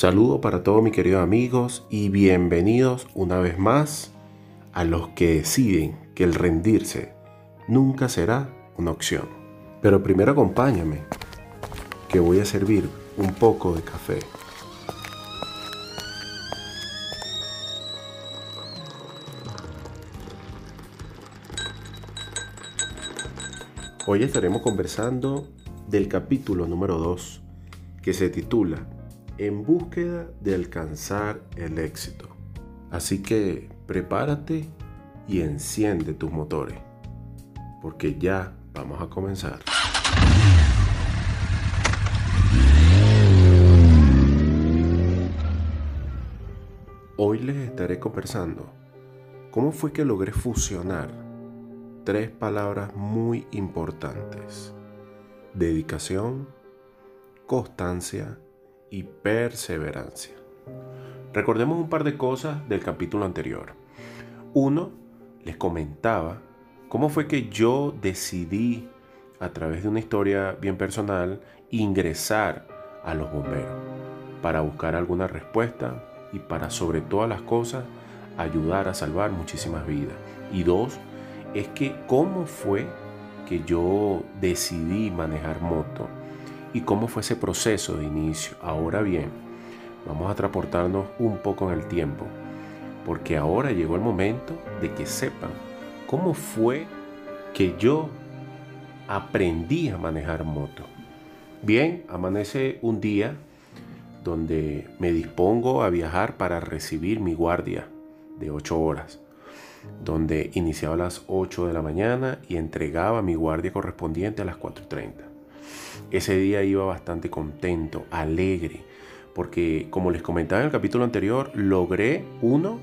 Saludo para todos mis queridos amigos y bienvenidos una vez más a los que deciden que el rendirse nunca será una opción. Pero primero acompáñame, que voy a servir un poco de café. Hoy estaremos conversando del capítulo número 2 que se titula En búsqueda de alcanzar el éxito. Así que prepárate y enciende tus motores, porque ya vamos a comenzar. Hoy les estaré conversando cómo fue que logré fusionar tres palabras muy importantes. Dedicación, constancia y perseverancia. Recordemos un par de cosas del capítulo anterior. Uno, les comentaba cómo fue que yo decidí, a través de una historia bien personal, ingresar a los bomberos para buscar alguna respuesta y para sobre todas las cosas ayudar a salvar muchísimas vidas. Y dos, es que cómo fue que yo decidí manejar moto y cómo fue ese proceso de inicio. Ahora bien, vamos a transportarnos un poco en el tiempo, porque ahora llegó el momento de que sepan cómo fue que yo aprendí a manejar moto. Bien, amanece un día donde me dispongo a viajar para recibir mi guardia de 8 horas donde iniciaba a las 8 de la mañana y entregaba mi guardia correspondiente a las 4.30. Ese día iba bastante contento, alegre, porque como les comentaba en el capítulo anterior, logré, uno,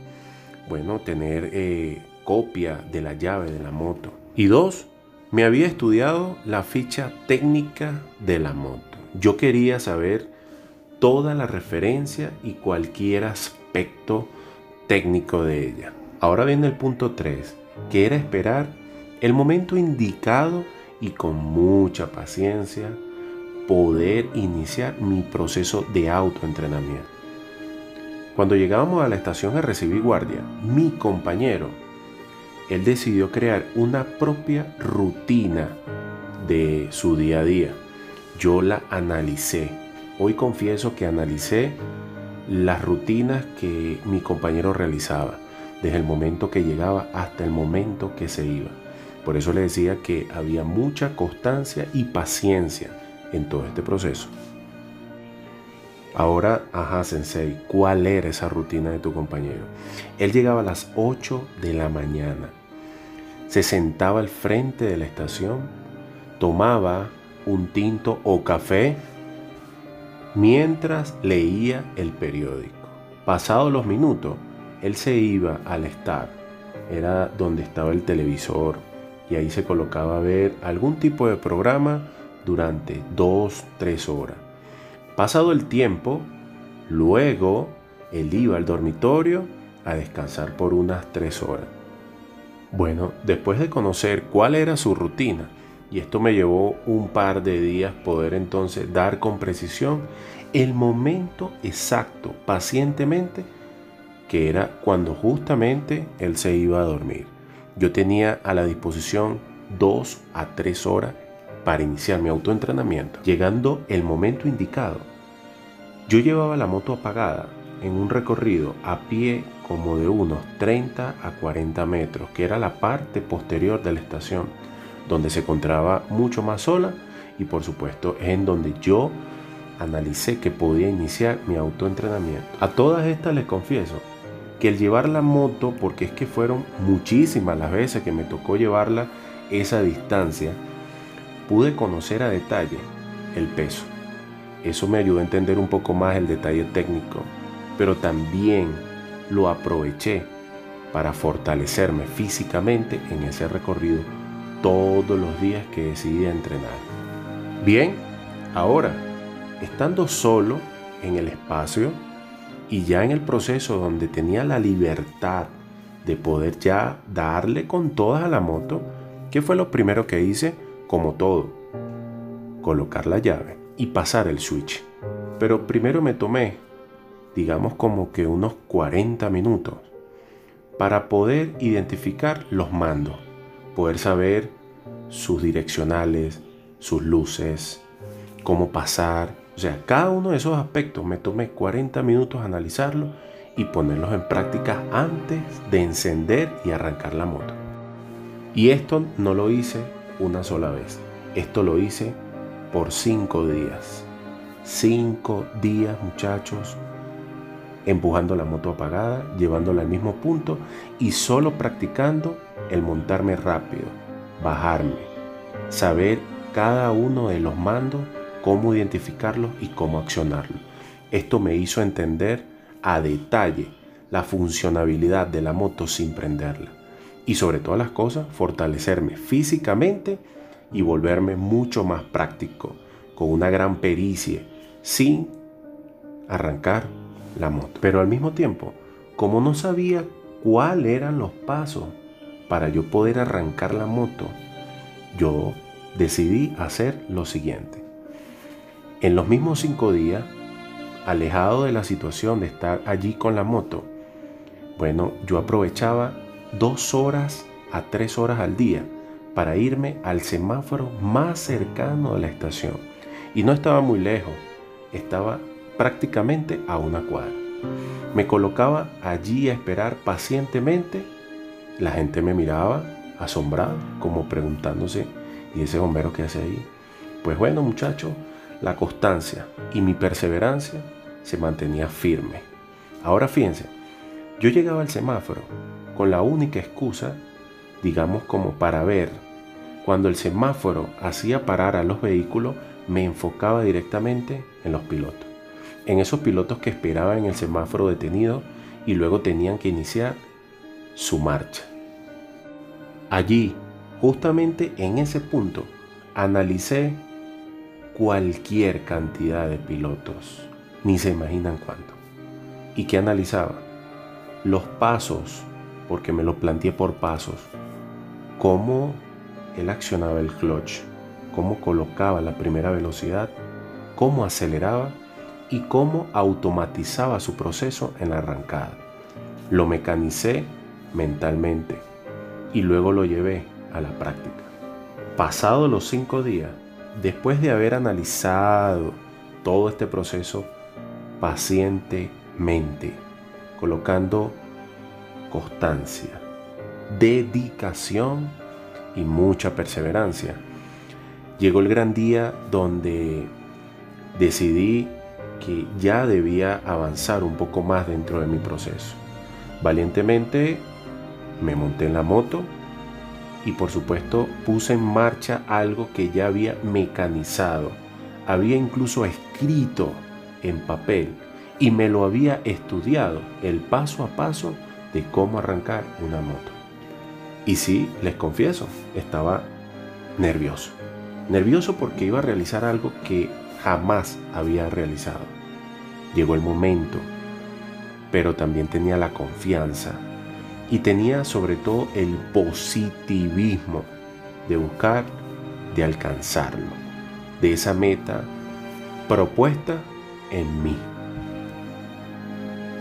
bueno, tener eh, copia de la llave de la moto. Y dos, me había estudiado la ficha técnica de la moto. Yo quería saber toda la referencia y cualquier aspecto técnico de ella. Ahora viene el punto 3, que era esperar el momento indicado y con mucha paciencia poder iniciar mi proceso de autoentrenamiento. Cuando llegábamos a la estación a recibir guardia, mi compañero, él decidió crear una propia rutina de su día a día. Yo la analicé. Hoy confieso que analicé las rutinas que mi compañero realizaba desde el momento que llegaba hasta el momento que se iba. Por eso le decía que había mucha constancia y paciencia en todo este proceso. Ahora, ajá, Sensei, ¿cuál era esa rutina de tu compañero? Él llegaba a las 8 de la mañana, se sentaba al frente de la estación, tomaba un tinto o café mientras leía el periódico. Pasados los minutos, él se iba al estar, era donde estaba el televisor, y ahí se colocaba a ver algún tipo de programa durante dos, tres horas. Pasado el tiempo, luego él iba al dormitorio a descansar por unas tres horas. Bueno, después de conocer cuál era su rutina, y esto me llevó un par de días poder entonces dar con precisión el momento exacto, pacientemente, que era cuando justamente él se iba a dormir. Yo tenía a la disposición dos a tres horas para iniciar mi autoentrenamiento. Llegando el momento indicado, yo llevaba la moto apagada en un recorrido a pie como de unos 30 a 40 metros, que era la parte posterior de la estación, donde se encontraba mucho más sola y por supuesto es en donde yo analicé que podía iniciar mi autoentrenamiento. A todas estas les confieso que el llevar la moto, porque es que fueron muchísimas las veces que me tocó llevarla esa distancia, pude conocer a detalle el peso. Eso me ayudó a entender un poco más el detalle técnico, pero también lo aproveché para fortalecerme físicamente en ese recorrido todos los días que decidí entrenar. Bien, ahora, estando solo en el espacio, y ya en el proceso donde tenía la libertad de poder ya darle con todas a la moto, ¿qué fue lo primero que hice? Como todo, colocar la llave y pasar el switch. Pero primero me tomé digamos como que unos 40 minutos, para poder identificar los mandos, poder saber sus direccionales, sus luces, cómo pasar. O sea, cada uno de esos aspectos me tomé 40 minutos analizarlo y ponerlos en práctica antes de encender y arrancar la moto. Y esto no lo hice una sola vez. Esto lo hice por cinco días. Cinco días, muchachos, empujando la moto apagada, llevándola al mismo punto y solo practicando el montarme rápido, bajarme, saber cada uno de los mandos, cómo identificarlos y cómo accionarlos. Esto me hizo entender a detalle la funcionabilidad de la moto sin prenderla. Y sobre todas las cosas, fortalecerme físicamente y volverme mucho más práctico, con una gran pericia, sin arrancar la moto. Pero al mismo tiempo, como no sabía cuáles eran los pasos para yo poder arrancar la moto, yo decidí hacer lo siguiente. En los mismos cinco días, alejado de la situación de estar allí con la moto, bueno, yo aprovechaba dos horas a tres horas al día para irme al semáforo más cercano de la estación. Y no estaba muy lejos, estaba prácticamente a una cuadra. Me colocaba allí a esperar pacientemente. La gente me miraba asombrada, como preguntándose, ¿y ese bombero qué hace ahí? Pues bueno, muchachos, la constancia y mi perseverancia se mantenía firme. Ahora fíjense, yo llegaba al semáforo con la única excusa, digamos como para ver, cuando el semáforo hacía parar a los vehículos, me enfocaba directamente en los pilotos en esos pilotos que esperaban en el semáforo detenido y luego tenían que iniciar su marcha. Allí, justamente en ese punto, analicé cualquier cantidad de pilotos, ni se imaginan cuánto. ¿Y qué analizaba? Los pasos, porque me lo planteé por pasos, cómo él accionaba el clutch, cómo colocaba la primera velocidad, cómo aceleraba y cómo automatizaba su proceso en la arrancada. Lo mecanicé mentalmente y luego lo llevé a la práctica. Pasados los cinco días, después de haber analizado todo este proceso pacientemente, colocando constancia, dedicación y mucha perseverancia, llegó el gran día donde decidí que ya debía avanzar un poco más dentro de mi proceso. Valientemente me monté en la moto y por supuesto puse en marcha algo que ya había mecanizado. Había incluso escrito en papel y me lo había estudiado el paso a paso de cómo arrancar una moto. Y sí, les confieso, estaba nervioso. Nervioso porque iba a realizar algo que jamás había realizado. Llegó el momento, pero también tenía la confianza y tenía sobre todo el positivismo de buscar, de alcanzarlo, de esa meta propuesta en mí.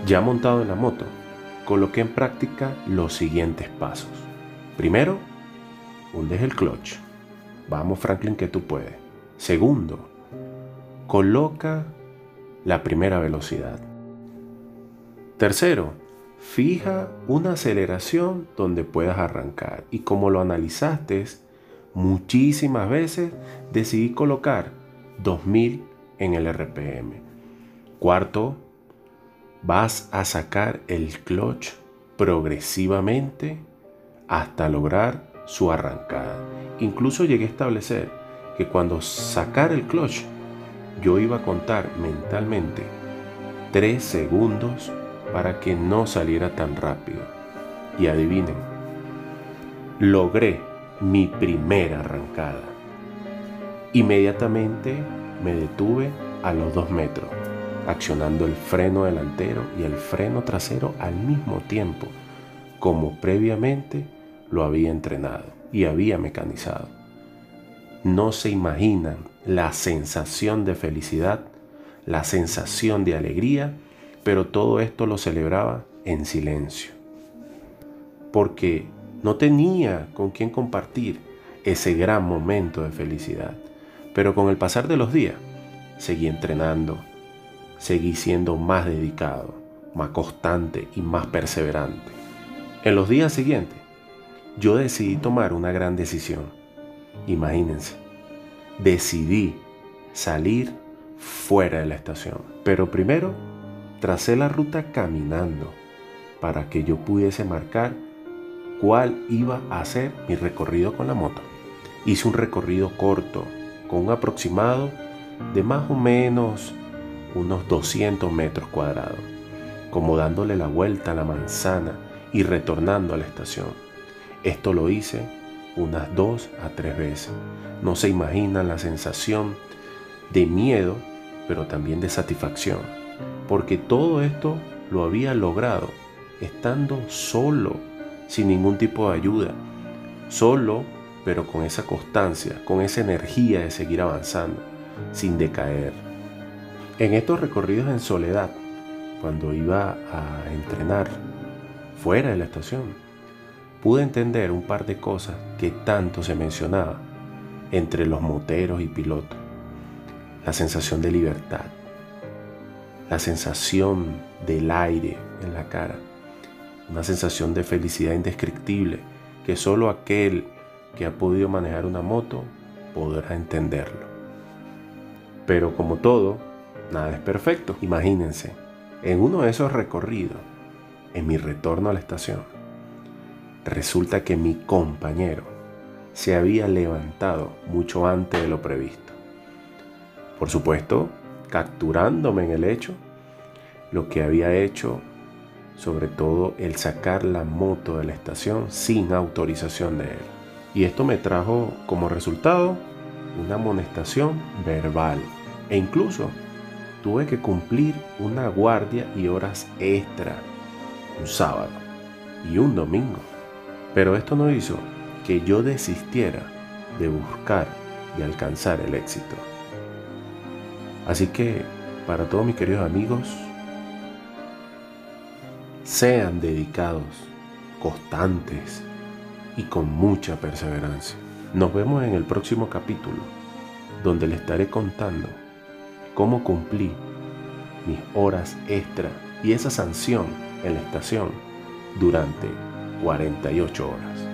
Ya montado en la moto, coloqué en práctica los siguientes pasos. Primero, hundes el clutch. Vamos Franklin que tú puedes. Segundo, coloca la primera velocidad. Tercero, fija una aceleración donde puedas arrancar. Y como lo analizaste muchísimas veces, decidí colocar 2000 en el RPM. Cuarto, vas a sacar el clutch progresivamente hasta lograr su arrancada. Incluso llegué a establecer que cuando sacar el clutch yo iba a contar mentalmente tres segundos para que no saliera tan rápido. Y adivinen, logré mi primera arrancada. Inmediatamente me detuve a los dos metros, accionando el freno delantero y el freno trasero al mismo tiempo, como previamente lo había entrenado y había mecanizado. No se imaginan la sensación de felicidad, la sensación de alegría pero todo esto lo celebraba en silencio, porque no tenía con quién compartir ese gran momento de felicidad. Pero con el pasar de los días, seguí entrenando, seguí siendo más dedicado, más constante y más perseverante. En los días siguientes, yo decidí tomar una gran decisión. Imagínense, decidí salir fuera de la estación. Pero primero, tracé la ruta caminando para que yo pudiese marcar cuál iba a ser mi recorrido con la moto. Hice un recorrido corto, con un aproximado de más o menos unos 200 metros cuadrados, como dándole la vuelta a la manzana y retornando a la estación. Esto lo hice unas dos a tres veces. No se imaginan la sensación de miedo, pero también de satisfacción, porque todo esto lo había logrado estando solo, sin ningún tipo de ayuda, solo, pero con esa constancia, con esa energía de seguir avanzando, sin decaer. En estos recorridos en soledad, cuando iba a entrenar fuera de la estación, pude entender un par de cosas que tanto se mencionaba entre los moteros y pilotos. La sensación de libertad, la sensación del aire en la cara, una sensación de felicidad indescriptible que solo aquel que ha podido manejar una moto podrá entenderlo. Pero como todo, nada es perfecto. Imagínense, en uno de esos recorridos, en mi retorno a la estación, resulta que mi compañero se había levantado mucho antes de lo previsto. Por supuesto, capturándome en el hecho, lo que había hecho sobre todo el sacar la moto de la estación sin autorización de él. Y esto me trajo como resultado una amonestación verbal e incluso tuve que cumplir una guardia y horas extra un sábado y un domingo. Pero esto no hizo que yo desistiera de buscar y alcanzar el éxito. Así que, para todos mis queridos amigos, sean dedicados, constantes y con mucha perseverancia. Nos vemos en el próximo capítulo, donde les estaré contando cómo cumplí mis horas extra y esa sanción en la estación durante 48 horas.